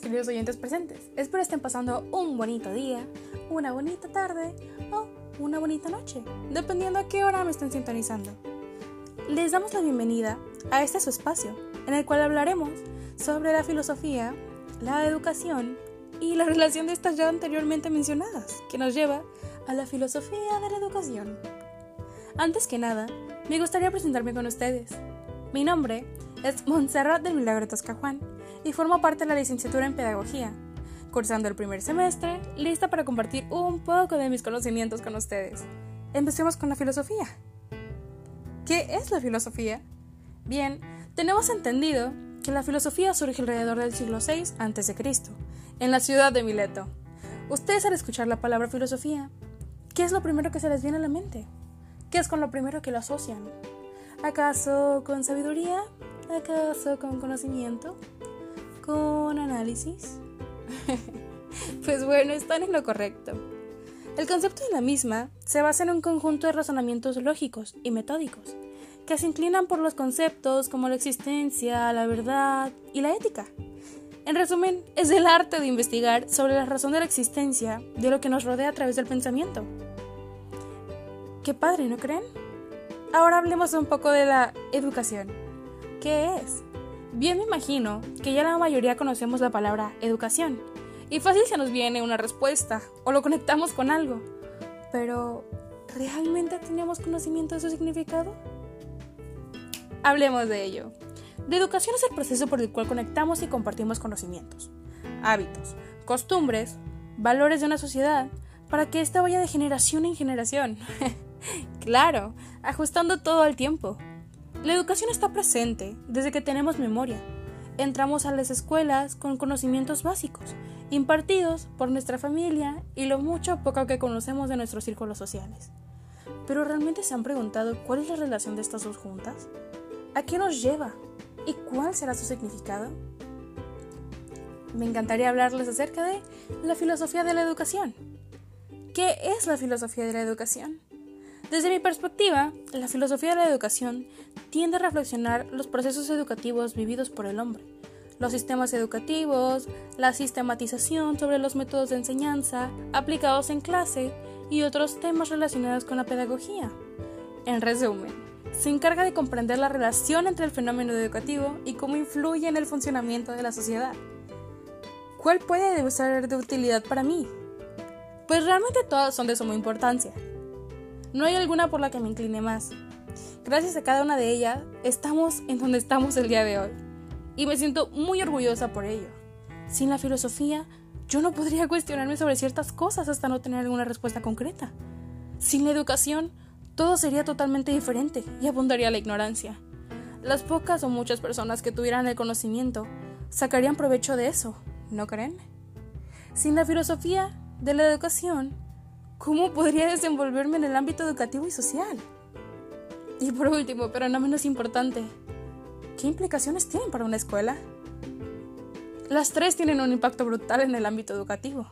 queridos oyentes presentes. Espero estén pasando un bonito día, una bonita tarde o una bonita noche, dependiendo a qué hora me estén sintonizando. Les damos la bienvenida a este su espacio, en el cual hablaremos sobre la filosofía, la educación y la relación de estas ya anteriormente mencionadas, que nos lleva a la filosofía de la educación. Antes que nada, me gustaría presentarme con ustedes. Mi nombre es Montserrat del Milagro Toscajuan y formo parte de la licenciatura en Pedagogía, cursando el primer semestre, lista para compartir un poco de mis conocimientos con ustedes. Empecemos con la filosofía. ¿Qué es la filosofía? Bien, tenemos entendido que la filosofía surge alrededor del siglo VI a.C., en la ciudad de Mileto. Ustedes al escuchar la palabra filosofía, ¿qué es lo primero que se les viene a la mente? ¿Qué es con lo primero que lo asocian? ¿Acaso con sabiduría? ¿Acaso con conocimiento? ¿Con análisis? pues bueno, están en lo correcto. El concepto de la misma se basa en un conjunto de razonamientos lógicos y metódicos, que se inclinan por los conceptos como la existencia, la verdad y la ética. En resumen, es el arte de investigar sobre la razón de la existencia de lo que nos rodea a través del pensamiento. Qué padre, ¿no creen? Ahora hablemos un poco de la educación. ¿Qué es? Bien me imagino que ya la mayoría conocemos la palabra educación y fácil se nos viene una respuesta o lo conectamos con algo. Pero, ¿realmente tenemos conocimiento de su significado? Hablemos de ello. La educación es el proceso por el cual conectamos y compartimos conocimientos, hábitos, costumbres, valores de una sociedad para que ésta vaya de generación en generación. claro, ajustando todo al tiempo. La educación está presente desde que tenemos memoria. Entramos a las escuelas con conocimientos básicos, impartidos por nuestra familia y lo mucho o poco que conocemos de nuestros círculos sociales. Pero ¿realmente se han preguntado cuál es la relación de estas dos juntas? ¿A qué nos lleva? ¿Y cuál será su significado? Me encantaría hablarles acerca de la filosofía de la educación. ¿Qué es la filosofía de la educación? Desde mi perspectiva, la filosofía de la educación tiende a reflexionar los procesos educativos vividos por el hombre, los sistemas educativos, la sistematización sobre los métodos de enseñanza aplicados en clase y otros temas relacionados con la pedagogía. En resumen, se encarga de comprender la relación entre el fenómeno educativo y cómo influye en el funcionamiento de la sociedad. ¿Cuál puede ser de utilidad para mí? Pues realmente todas son de suma importancia, no hay alguna por la que me incline más. Gracias a cada una de ellas, estamos en donde estamos el día de hoy. Y me siento muy orgullosa por ello. Sin la filosofía, yo no podría cuestionarme sobre ciertas cosas hasta no tener alguna respuesta concreta. Sin la educación, todo sería totalmente diferente y abundaría la ignorancia. Las pocas o muchas personas que tuvieran el conocimiento sacarían provecho de eso, ¿no creen? Sin la filosofía de la educación, ¿Cómo podría desenvolverme en el ámbito educativo y social? Y por último, pero no menos importante, ¿qué implicaciones tienen para una escuela? Las tres tienen un impacto brutal en el ámbito educativo.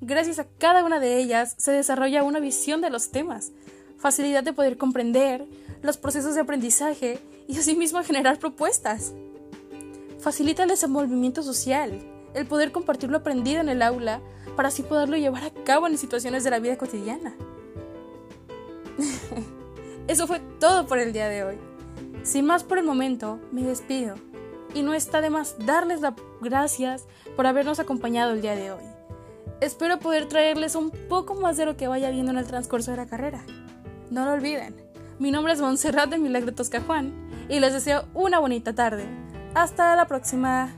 Gracias a cada una de ellas se desarrolla una visión de los temas, facilidad de poder comprender los procesos de aprendizaje y asimismo generar propuestas. Facilita el desenvolvimiento social, el poder compartir lo aprendido en el aula para así poderlo llevar a cabo en situaciones de la vida cotidiana. Eso fue todo por el día de hoy. Sin más por el momento, me despido. Y no está de más darles las gracias por habernos acompañado el día de hoy. Espero poder traerles un poco más de lo que vaya viendo en el transcurso de la carrera. No lo olviden. Mi nombre es Montserrat de Milagro Toscajuan y les deseo una bonita tarde. Hasta la próxima.